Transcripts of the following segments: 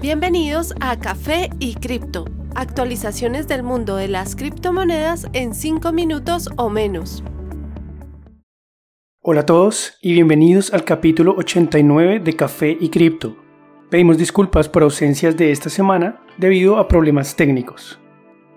Bienvenidos a Café y Cripto, actualizaciones del mundo de las criptomonedas en 5 minutos o menos. Hola a todos y bienvenidos al capítulo 89 de Café y Cripto. Pedimos disculpas por ausencias de esta semana debido a problemas técnicos.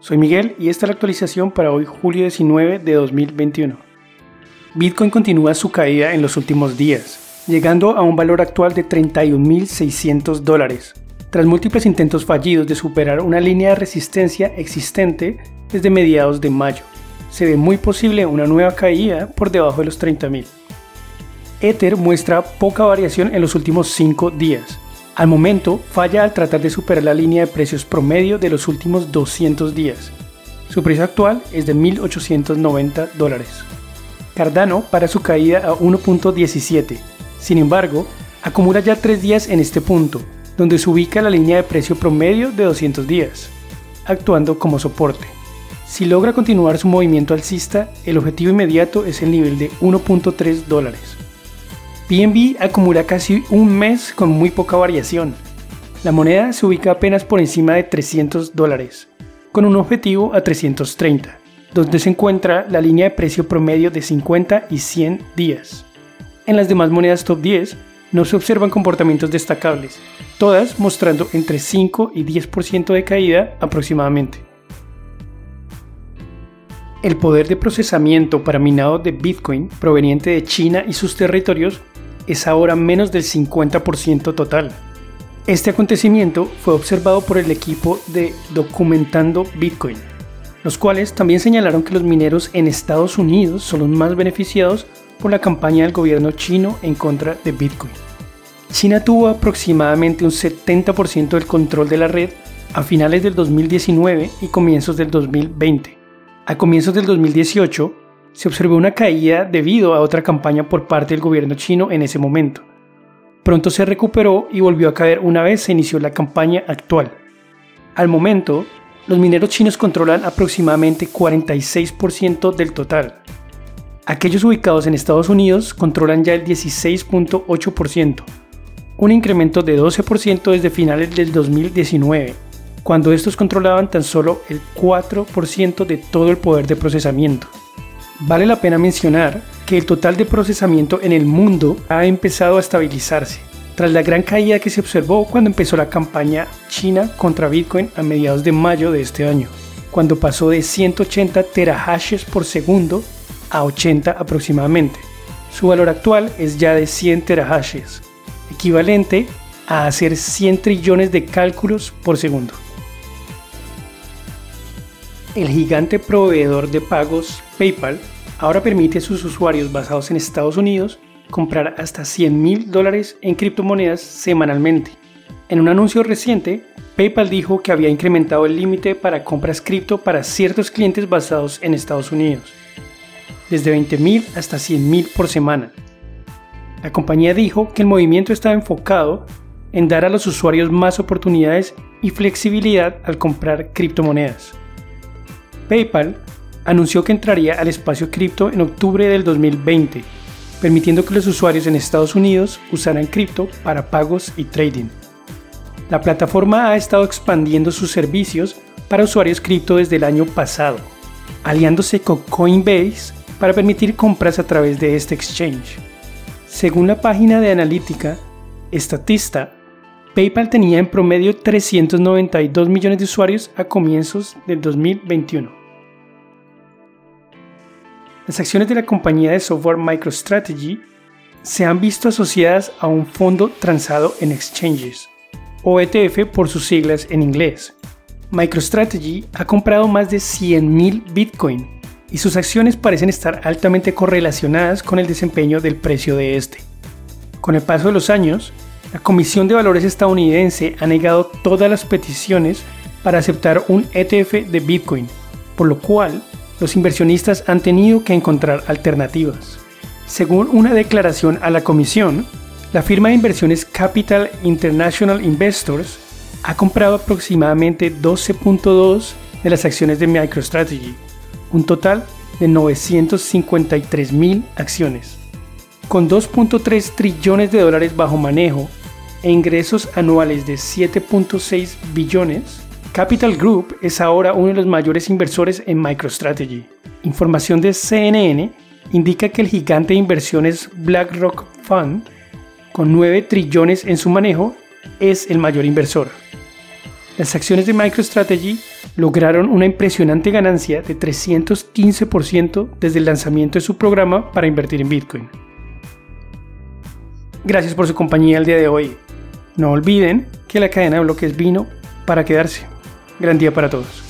Soy Miguel y esta es la actualización para hoy julio 19 de 2021. Bitcoin continúa su caída en los últimos días, llegando a un valor actual de 31.600 dólares, tras múltiples intentos fallidos de superar una línea de resistencia existente desde mediados de mayo. Se ve muy posible una nueva caída por debajo de los 30.000. Ether muestra poca variación en los últimos 5 días. Al momento falla al tratar de superar la línea de precios promedio de los últimos 200 días. Su precio actual es de 1.890 dólares. Cardano para su caída a 1.17. Sin embargo, acumula ya 3 días en este punto, donde se ubica la línea de precio promedio de 200 días, actuando como soporte. Si logra continuar su movimiento alcista, el objetivo inmediato es el nivel de 1.3 dólares. BNB acumula casi un mes con muy poca variación. La moneda se ubica apenas por encima de 300 dólares, con un objetivo a 330, donde se encuentra la línea de precio promedio de 50 y 100 días. En las demás monedas top 10 no se observan comportamientos destacables, todas mostrando entre 5 y 10% de caída aproximadamente. El poder de procesamiento para minado de Bitcoin proveniente de China y sus territorios es ahora menos del 50% total. Este acontecimiento fue observado por el equipo de Documentando Bitcoin, los cuales también señalaron que los mineros en Estados Unidos son los más beneficiados por la campaña del gobierno chino en contra de Bitcoin. China tuvo aproximadamente un 70% del control de la red a finales del 2019 y comienzos del 2020. A comienzos del 2018 se observó una caída debido a otra campaña por parte del gobierno chino en ese momento. Pronto se recuperó y volvió a caer una vez se inició la campaña actual. Al momento, los mineros chinos controlan aproximadamente 46% del total, Aquellos ubicados en Estados Unidos controlan ya el 16.8%, un incremento de 12% desde finales del 2019, cuando estos controlaban tan solo el 4% de todo el poder de procesamiento. Vale la pena mencionar que el total de procesamiento en el mundo ha empezado a estabilizarse, tras la gran caída que se observó cuando empezó la campaña China contra Bitcoin a mediados de mayo de este año, cuando pasó de 180 terahashes por segundo a 80 aproximadamente. Su valor actual es ya de 100 terahashes, equivalente a hacer 100 trillones de cálculos por segundo. El gigante proveedor de pagos PayPal ahora permite a sus usuarios basados en Estados Unidos comprar hasta 100 mil dólares en criptomonedas semanalmente. En un anuncio reciente, PayPal dijo que había incrementado el límite para compras cripto para ciertos clientes basados en Estados Unidos desde 20.000 hasta 100.000 por semana. La compañía dijo que el movimiento estaba enfocado en dar a los usuarios más oportunidades y flexibilidad al comprar criptomonedas. PayPal anunció que entraría al espacio cripto en octubre del 2020, permitiendo que los usuarios en Estados Unidos usaran cripto para pagos y trading. La plataforma ha estado expandiendo sus servicios para usuarios cripto desde el año pasado, aliándose con Coinbase para permitir compras a través de este exchange. Según la página de analítica Statista, PayPal tenía en promedio 392 millones de usuarios a comienzos del 2021. Las acciones de la compañía de software MicroStrategy se han visto asociadas a un fondo transado en exchanges, o ETF por sus siglas en inglés. MicroStrategy ha comprado más de 100.000 Bitcoin y sus acciones parecen estar altamente correlacionadas con el desempeño del precio de este. Con el paso de los años, la Comisión de Valores estadounidense ha negado todas las peticiones para aceptar un ETF de Bitcoin, por lo cual los inversionistas han tenido que encontrar alternativas. Según una declaración a la comisión, la firma de inversiones Capital International Investors ha comprado aproximadamente 12.2 de las acciones de MicroStrategy, un total de 953 mil acciones. Con 2.3 trillones de dólares bajo manejo, e ingresos anuales de 7.6 billones, Capital Group es ahora uno de los mayores inversores en MicroStrategy. Información de CNN indica que el gigante de inversiones BlackRock Fund, con 9 trillones en su manejo, es el mayor inversor. Las acciones de MicroStrategy lograron una impresionante ganancia de 315% desde el lanzamiento de su programa para invertir en Bitcoin. Gracias por su compañía el día de hoy. No olviden que la cadena de bloques vino para quedarse. Gran día para todos.